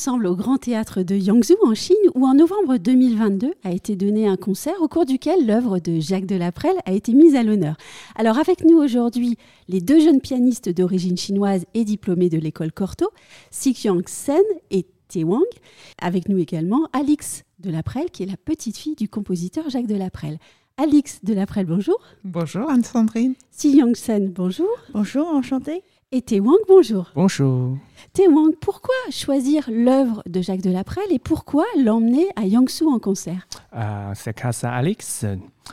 ensemble au Grand Théâtre de Yangzhou en Chine où en novembre 2022 a été donné un concert au cours duquel l'œuvre de Jacques Delaprelle a été mise à l'honneur. Alors avec nous aujourd'hui, les deux jeunes pianistes d'origine chinoise et diplômés de l'école Corto, Yang Sen et Tie Wang. Avec nous également Alix Delaprelle qui est la petite fille du compositeur Jacques Delaprelle. Alix Delaprelle, bonjour. Bonjour Anne-Sandrine. Yang Sen, bonjour. Bonjour, enchantée. Et Té Wang, bonjour. Bonjour. Té Wang, pourquoi choisir l'œuvre de Jacques Delaprelle et pourquoi l'emmener à Yangsu en concert? Euh, C'est grâce à Alix.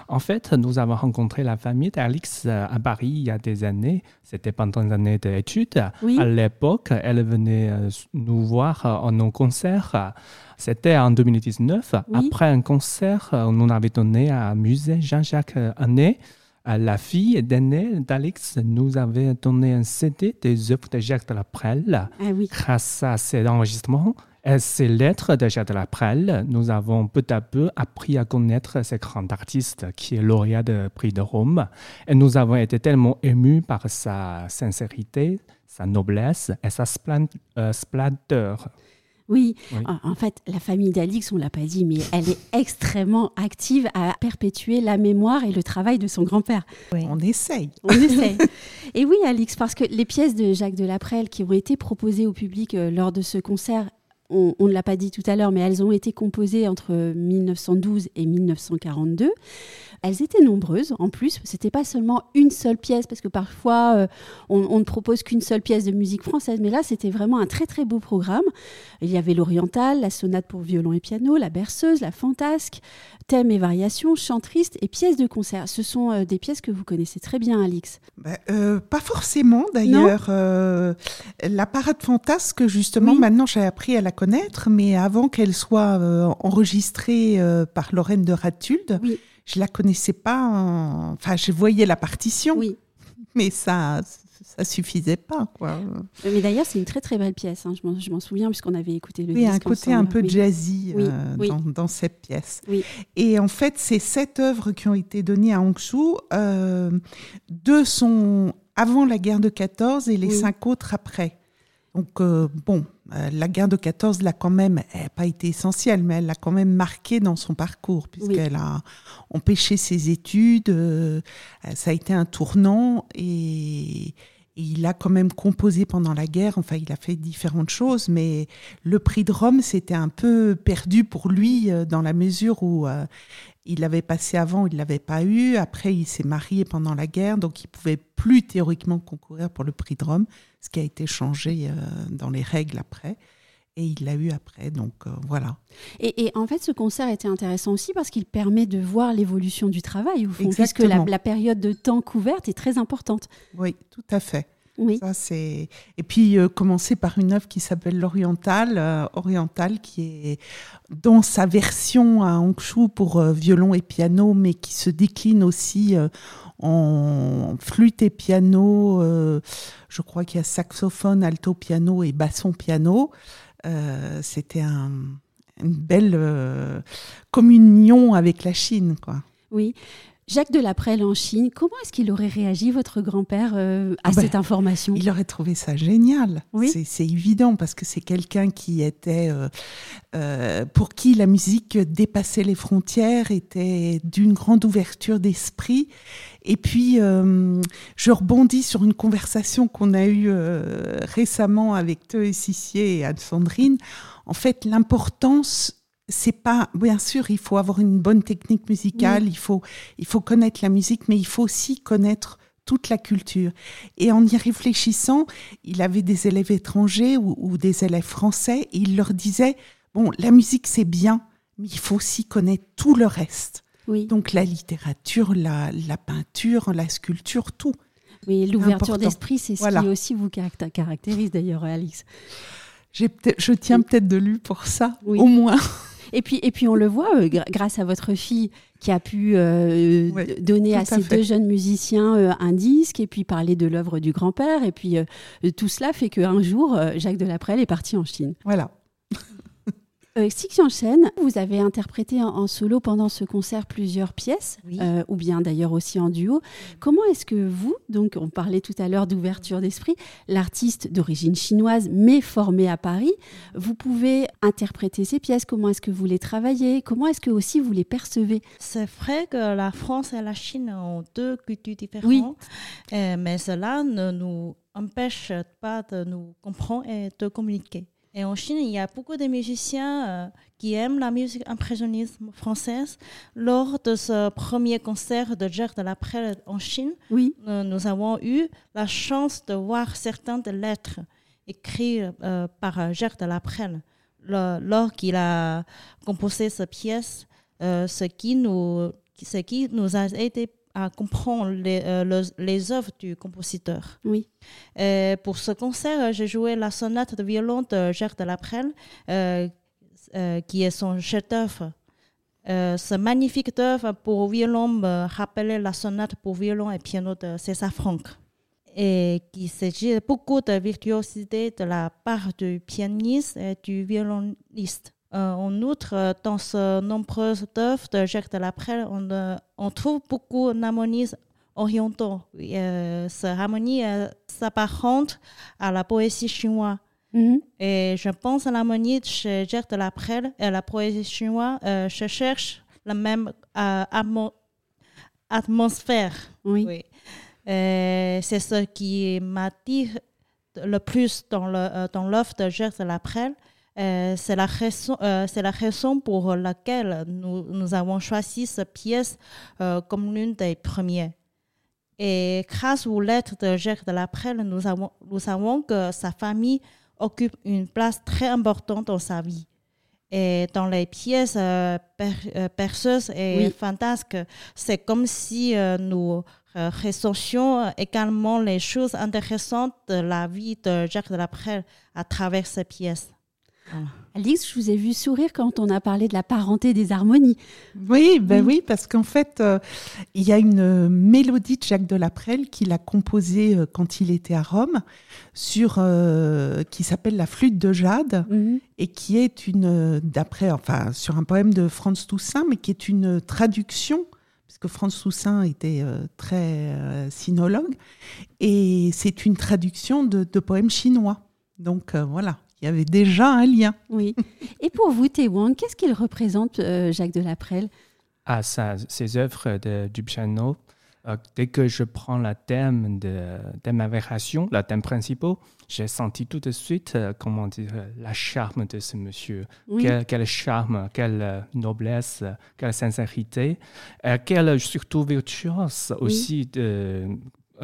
En fait, nous avons rencontré la famille d'Alix euh, à Paris il y a des années. C'était pendant les années d'études. À l'époque, elle venait euh, nous voir en un concert. C'était en 2019. Après un concert, nous avait donné à musée Jean-Jacques Annet la fille d'aînée d'Alex nous avait donné un CD des œuvres de Jacques de la Prelle. Ah oui. Grâce à ces enregistrements et ces lettres de Jacques de la Prelle, nous avons peu à peu appris à connaître ce grand artiste qui est lauréat du prix de Rome. Et nous avons été tellement émus par sa sincérité, sa noblesse et sa euh, splendeur. Oui. En, fait, la famille d'Alix, on ne l'a pas dit, mais elle est extrêmement active à perpétuer la mémoire et le travail de son grand-père. On essaye. On essaye. et oui, Alix, parce que les pièces de Jacques Delaprelle qui ont été proposées au public euh, lors de ce concert on, ne l'a pas dit tout à l'heure, mais elles ont été composées entre 1912 et 1942. Elles étaient nombreuses en plus. C'était pas seulement une seule pièce, parce que parfois euh, on, ne propose qu'une seule pièce de musique française, mais là c'était vraiment un très très beau programme. Il y avait l'oriental, la sonate pour violon et piano, la berceuse, la fantasque, thèmes et variations, chant triste et pièces de concert. Ce sont euh, des pièces que vous connaissez très bien, Alix. Bah, euh, pas forcément d'ailleurs. la parade fantasque, justement, maintenant j'ai appris à la connaître, mais avant qu'elle soit enregistrée par Lorraine de Ratulde, oui je la connaissais pas. Enfin, je voyais la partition. Oui. Mais ça, ça suffisait pas, quoi. Mais d'ailleurs, c'est une très très belle pièce. Hein. Je m'en souviens puisqu'on avait écouté le oui, disque. Oui, un côté un peu jazzy euh, dans, dans, cette pièce. Et en fait, c'est sept œuvres qui ont été données à Hongsu. Euh, deux sont avant la guerre de 14 et les cinq autres après. Donc, euh, bon, euh, la guerre de 14 l'a quand même, n'a pas été essentielle, mais elle l'a quand même marqué dans son parcours, puisqu'elle a empêché ses études. Euh, ça a été un tournant et, il a quand même composé pendant la guerre. Enfin, il a fait différentes choses, mais le prix de Rome, c'était un peu perdu pour lui dans la mesure où il l'avait passé avant, il ne l'avait pas eu. Après, il s'est marié pendant la guerre, donc il pouvait plus théoriquement concourir pour le prix de Rome, ce qui a été changé euh, dans les règles après. Et il l'a eu après, donc euh, voilà. Et, en fait, ce concert était intéressant aussi parce qu'il permet de voir l'évolution du travail, au fond, parce que la, la, période de temps couverte est très importante. Oui, tout à fait. Oui. Ça, c'est... Et puis, euh, commencer par une œuvre qui s'appelle L'Oriental, euh, Oriental, qui est dans sa version à Hongshu pour violon et piano, mais qui se décline aussi en flûte et piano. je crois qu'il y a saxophone, alto piano et basson piano. C'était un, une belle communion avec la Chine, quoi. Oui. Jacques Delaprelle en Chine, comment est-ce qu'il aurait réagi, votre grand-père, euh, à ah ben, cette information? Il aurait trouvé ça génial. Oui. C'est évident parce que c'est quelqu'un qui était, euh, euh, pour qui la musique dépassait les frontières, était d'une grande ouverture d'esprit. Et puis, je rebondis sur une conversation qu'on a eue récemment avec Théo Sissier et Anne-Sandrine. En fait, l'importance c'est pas bien sûr il faut avoir une bonne technique musicale il faut il faut connaître la musique mais il faut aussi connaître toute la culture. Et en y réfléchissant il avait des élèves étrangers ou, des élèves français et il leur disait bon la musique c'est bien mais il faut aussi connaître tout le reste. Oui. donc la littérature la, la peinture la sculpture tout. Oui l'ouverture d'esprit c'est ce qui aussi vous caractérise d'ailleurs Alix. Je tiens peut-être de lui pour ça, au moins. Et puis, et puis on le voit, euh, grâce à votre fille qui a pu euh, donner à ces deux jeunes musiciens euh, un disque et puis parler de l'œuvre du grand-père. Et puis tout cela fait qu'un jour, Jacques Delaprelle est parti en Chine. Voilà. Euh, Six vous avez interprété en, solo pendant ce concert plusieurs pièces, euh, ou bien d'ailleurs aussi en duo. Comment est-ce que vous, donc on parlait tout à l'heure d'ouverture d'esprit, l'artiste d'origine chinoise mais formé à Paris, vous pouvez interpréter ces pièces Comment est-ce que vous les travaillez Comment est-ce que aussi vous les percevez? C'est vrai que la France et la Chine ont deux cultures différentes, euh, mais cela ne nous empêche pas de nous comprendre et de communiquer. Et en Chine, il y a beaucoup de musiciens euh, qui aiment la musique impressionnisme française. Lors de ce premier concert de Gerd de la Prelle en Chine, oui. Euh, nous avons eu la chance de voir certaines des lettres écrites euh, par Gerd de la Prelle. lors qu'il a composé cette pièce, ce, qui nous, ce qui nous a aidé à comprendre les, euh, les œuvres du compositeur. Oui. pour ce concert, j'ai joué la sonate de violon de Gerd de la Prelle, euh, euh, qui est son chef-d'œuvre. ce magnifique œuvre pour violon me rappelait la sonate pour violon et piano de César Franck. Et qui s'agit beaucoup de virtuosité de la part du pianiste et du violoniste. Euh, en outre, euh, dans ce nombreuses œuvres de Jacques de on, euh, on trouve beaucoup d'harmonies orientaux. cette harmonie s'apparente à la poésie chinoise. Mhm. Et je pense à l'harmonie chez Jacques de et la poésie chinoise, je cherche la même atmosphère. Oui. C'est ce qui m'attire le plus dans l'œuvre dans de Jacques de. Euh, c'est la, raison, euh, la raison pour laquelle nous, nous avons choisi cette pièce euh, comme l'une des premières. Et grâce aux lettres de Jacques de Laprelle, nous, avons, nous savons que sa famille occupe une place très importante dans sa vie. Et dans les pièces perceuses et fantasques, c'est comme si nous ressentions également les choses intéressantes de la vie de Jacques de Laprelle à travers ces pièces. Alix, je vous ai vu sourire quand on a parlé de la parenté des harmonies. Oui, ben oui, parce qu'en fait, euh, il y a une mélodie de Jacques Delaprelle qu'il a composée euh, quand il était à Rome, sur euh, qui s'appelle La flûte de Jade, mhm. et qui est une, d'après, enfin, sur un poème de Franz Toussaint, mais qui est une traduction puisque Franz Toussaint était très sinologue, et c'est une traduction de, de poèmes chinois. Donc voilà il y avait déjà un lien. Oui. Et pour vous, Wang, qu'est-ce qu'il représente, euh, Jacques Delaprelle Ah, ça, ses œuvres de, du piano. Euh, dès que je prends la thème de, de ma variation, la thème principal, j'ai senti tout de suite, euh, comment dire, la charme de ce monsieur. Quel, charme, quelle noblesse, quelle sincérité, quelle surtout virtuose aussi de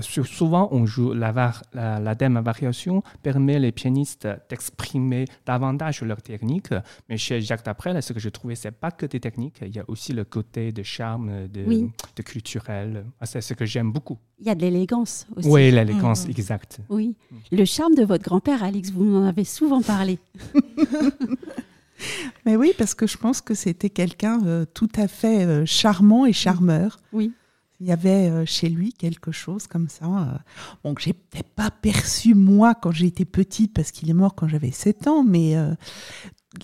souvent, on joue la, la, la thème variation permet les pianistes d'exprimer davantage leur technique. Mais chez Jacques Daprel, ce que je trouvais, c'est pas que des techniques, il y a aussi le côté de charme, de, de culturel. Ah, c'est ce que j'aime beaucoup. Il y a de l'élégance aussi. Oui, l'élégance, exact. Mm. exacte. Oui. Le charme de votre grand-père, Alix, vous en avez souvent parlé. Mais oui, parce que je pense que c'était quelqu'un euh, tout à fait euh, charmant et charmeur. Oui. Il y avait euh, chez lui quelque chose comme ça. Euh, bon, que j'ai peut-être pas perçu moi quand j'étais petite parce qu'il est mort quand j'avais 7 ans, mais euh,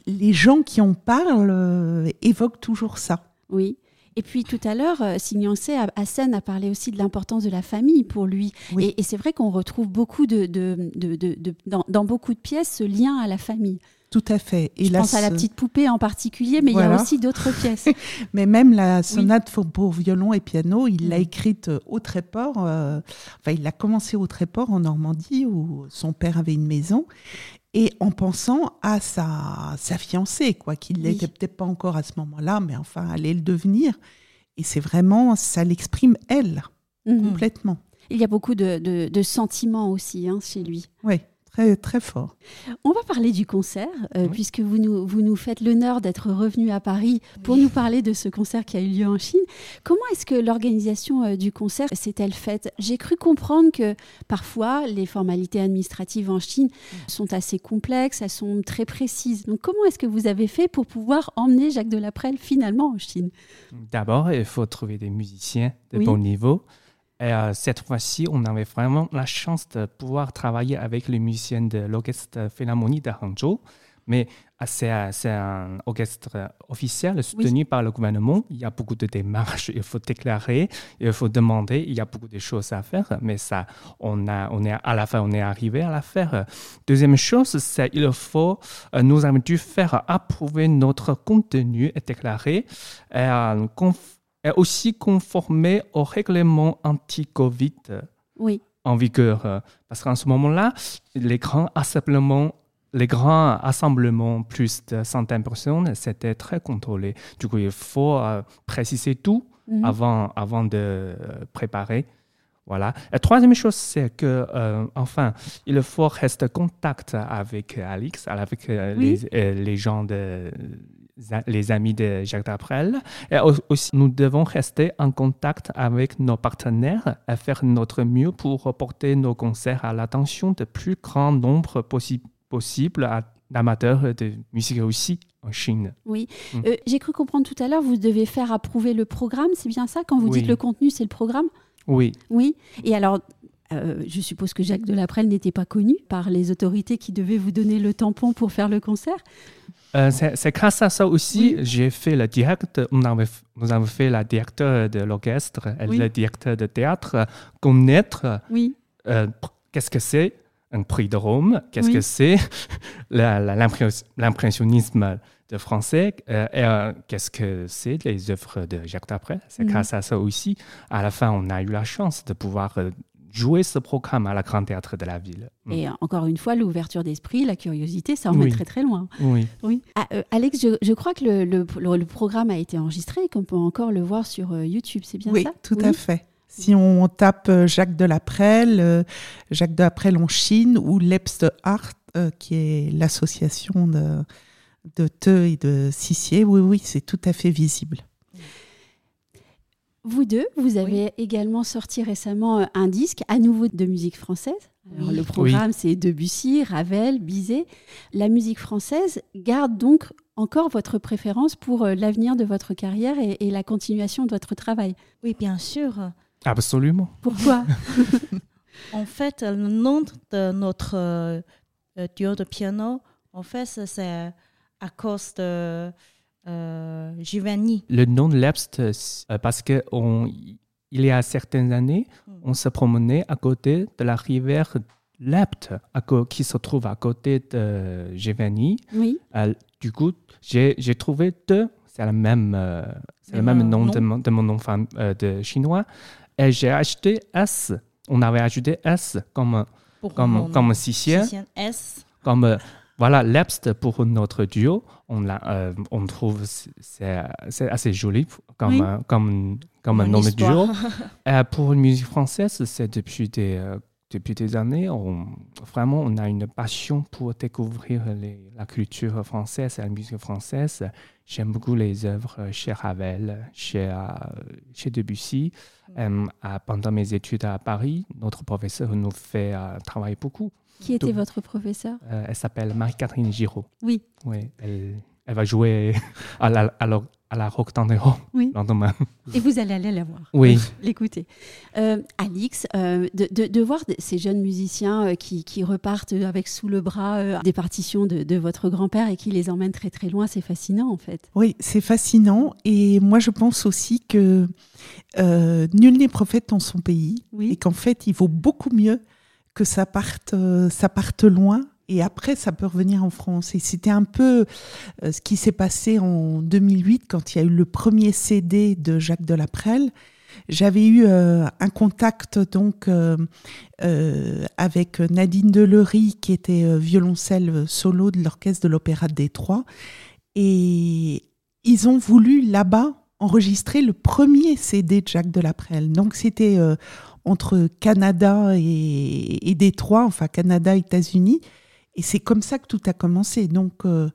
les gens qui en parlent évoquent toujours ça. Oui. Et puis tout à l'heure, Signancé Hassan a parlé aussi de l'importance de la famille pour lui. Et, c'est vrai qu'on retrouve beaucoup de, de, de, dans, dans, beaucoup de pièces ce lien à la famille. Tout à fait. Et Je pense à la petite poupée en particulier, mais il y a aussi d'autres pièces. mais même la sonate pour violon et piano, il l'a écrite euh, au Tréport. Euh, enfin, il a commencé au Tréport en Normandie où son père avait une maison. Et en pensant à sa, sa fiancée, quoi, qu'il n'était peut-être pas encore à ce moment-là, mais enfin, allait le devenir. Et c'est vraiment, ça l'exprime elle, mm-hmm. complètement. Il y a beaucoup de, de, sentiments aussi hein, chez lui. Oui très, très fort. On va parler du concert, euh, puisque vous nous, vous nous faites l'honneur d'être revenu à Paris pour nous parler de ce concert qui a eu lieu en Chine. Comment est-ce que l'organisation euh, du concert s'est-elle faite? J'ai cru comprendre que parfois les formalités administratives en Chine sont assez complexes, elles sont très précises. Donc comment est-ce que vous avez fait pour pouvoir emmener Jacques Delaprelle finalement en Chine? D'abord, il faut trouver des musiciens de bon niveau. Et euh, cette fois-ci, on avait vraiment la chance de pouvoir travailler avec les musiciens de l'Orchestre Philharmonie de Hangzhou. Mais ah, c'est un orchestre officiel soutenu par le gouvernement. Il y a beaucoup de démarches, il faut déclarer, il faut demander, il y a beaucoup de choses à faire, mais ça, on, a, on est à la fin, on est arrivé à la faire. Deuxième chose, c'est il faut, euh, nous avons dû faire approuver notre contenu et déclarer, et, euh, et aussi conformer au règlement anti-Covid. Oui en vigueur. Parce qu'en ce moment-là, les grands assemblements les grands assemblements, plus de centaines de personnes, c'était très contrôlé. Du coup, il faut euh, préciser tout mhm. avant, avant de euh, préparer. Voilà. La troisième chose, c'est que, euh, enfin, il faut rester en contact avec Alix, avec les, les, gens de les amis de Jacques Daprel. Et aussi, nous devons rester en contact avec nos partenaires et faire notre mieux pour porter nos concerts à l'attention de plus grand nombre possible possible à d'amateurs de musique aussi en Chine. Oui, mm. euh, j'ai cru comprendre tout à l'heure, vous devez faire approuver le programme, c'est bien ça Quand vous dites le contenu, c'est le programme? Oui. Oui, et alors, euh, je suppose que Jacques Delaprelle n'était pas connu par les autorités qui devaient vous donner le tampon pour faire le concert? Euh, c'est grâce à ça aussi, j'ai fait le direct, nous avons, fait la directeur de l'orchestre. Et le directeur de théâtre connaître oui. qu'est-ce que c'est un prix de Rome? Qu'est-ce que c'est l'impressionnisme de français? Euh, et euh, qu'est-ce que c'est les œuvres de Jacques Dapré C'est grâce à ça aussi. À la fin, on a eu la chance de pouvoir euh, jouer ce programme à la Grand Théâtre de la Ville. Mm. Et encore une fois, l'ouverture d'esprit, la curiosité, ça en est très très loin. Oui. oui. Ah, Alex, je, crois que le, le, programme a été enregistré et qu'on peut encore le voir sur YouTube, c'est bien ça? Oui, tout à fait. Si on tape euh, Jacques Delaprelle, euh, Jacques Delaprelle en Chine ou Lebst Art, euh, qui est l'association de, de et de Sissier, oui, oui, c'est tout à fait visible. Vous deux, vous avez également sorti récemment un disque à nouveau de musique française. Le programme, c'est Debussy, Ravel, Bizet. La musique française garde donc encore votre préférence pour l'avenir de votre carrière et la continuation de votre travail. Oui, bien sûr. Absolument. Pourquoi En fait, le nom de notre euh, duo de piano, en fait, c'est à cause de euh, Giovanni. Le nom de l'Epst, euh, parce que il y a certaines années, hmm. on se promenait à côté de la rivière Lept, qui se trouve à côté de Giovanni. Oui. du coup, j'ai trouvé deux, c'est le même, c'est le même nom, De, mon, de mon nom de chinois. Et j'ai acheté S. On avait ajouté S comme, comme, comme S. Comme, voilà, l'Epst pour notre duo. On, euh, on trouve c'est assez joli comme, comme, comme un nom de duo. Et pour une musique française, c'est depuis des, euh, depuis des années, on, vraiment, on a une passion pour découvrir la culture française et la musique française. J'aime beaucoup les œuvres chez Ravel, chez, euh, chez Debussy. Mm. Euh, pendant mes études à Paris, notre professeur nous fait euh, travailler beaucoup. Qui était votre professeur? Elle s'appelle Marie-Catherine Giraud. Oui. Oui, elle, elle va jouer à la, à la, à la Rock Tandero oui. lendemain. Et vous allez aller la voir. Oui. L'écouter. Euh, Alix, euh, de, de, de, voir ces jeunes musiciens euh, qui, qui, repartent avec sous le bras des partitions de, de votre grand-père et qui les emmènent très très loin, c'est fascinant en fait. Oui, c'est fascinant. Et moi je pense aussi que nul n'est prophète dans son pays. Oui. Et qu'en fait il vaut beaucoup mieux que ça parte, ça parte loin et après ça peut revenir en France. Et c'était un peu euh, ce qui s'est passé en 2008 quand il y a eu le premier CD de Jacques Delaprelle. J'avais eu euh, un contact donc euh, avec Nadine Delery qui était violoncelle solo de l'orchestre de l'Opéra de Détroit et ils ont voulu là-bas enregistrer le premier CD de Jacques Delaprelle. Donc c'était entre Canada et, et Détroit, enfin Canada, États-Unis. Et c'est comme ça que tout a commencé. Donc, euh,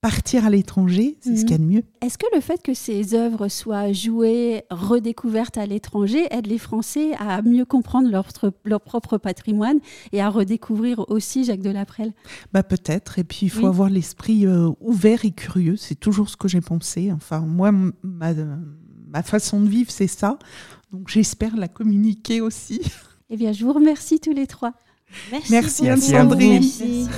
partir à l'étranger, c'est ce qu'il y a de mieux. Est-ce que le fait que ces œuvres soient jouées, redécouvertes à l'étranger, aide les Français à mieux comprendre leur, leur, propre patrimoine et à redécouvrir aussi Jacques Delaprelle? Bah Peut-être. Et puis, il faut avoir l'esprit euh, ouvert et curieux. C'est toujours ce que j'ai pensé. Enfin, moi, ma, ma façon de vivre, c'est ça. Donc, j'espère la communiquer aussi. Eh bien, je vous remercie tous les trois. Merci, Merci, à. Merci.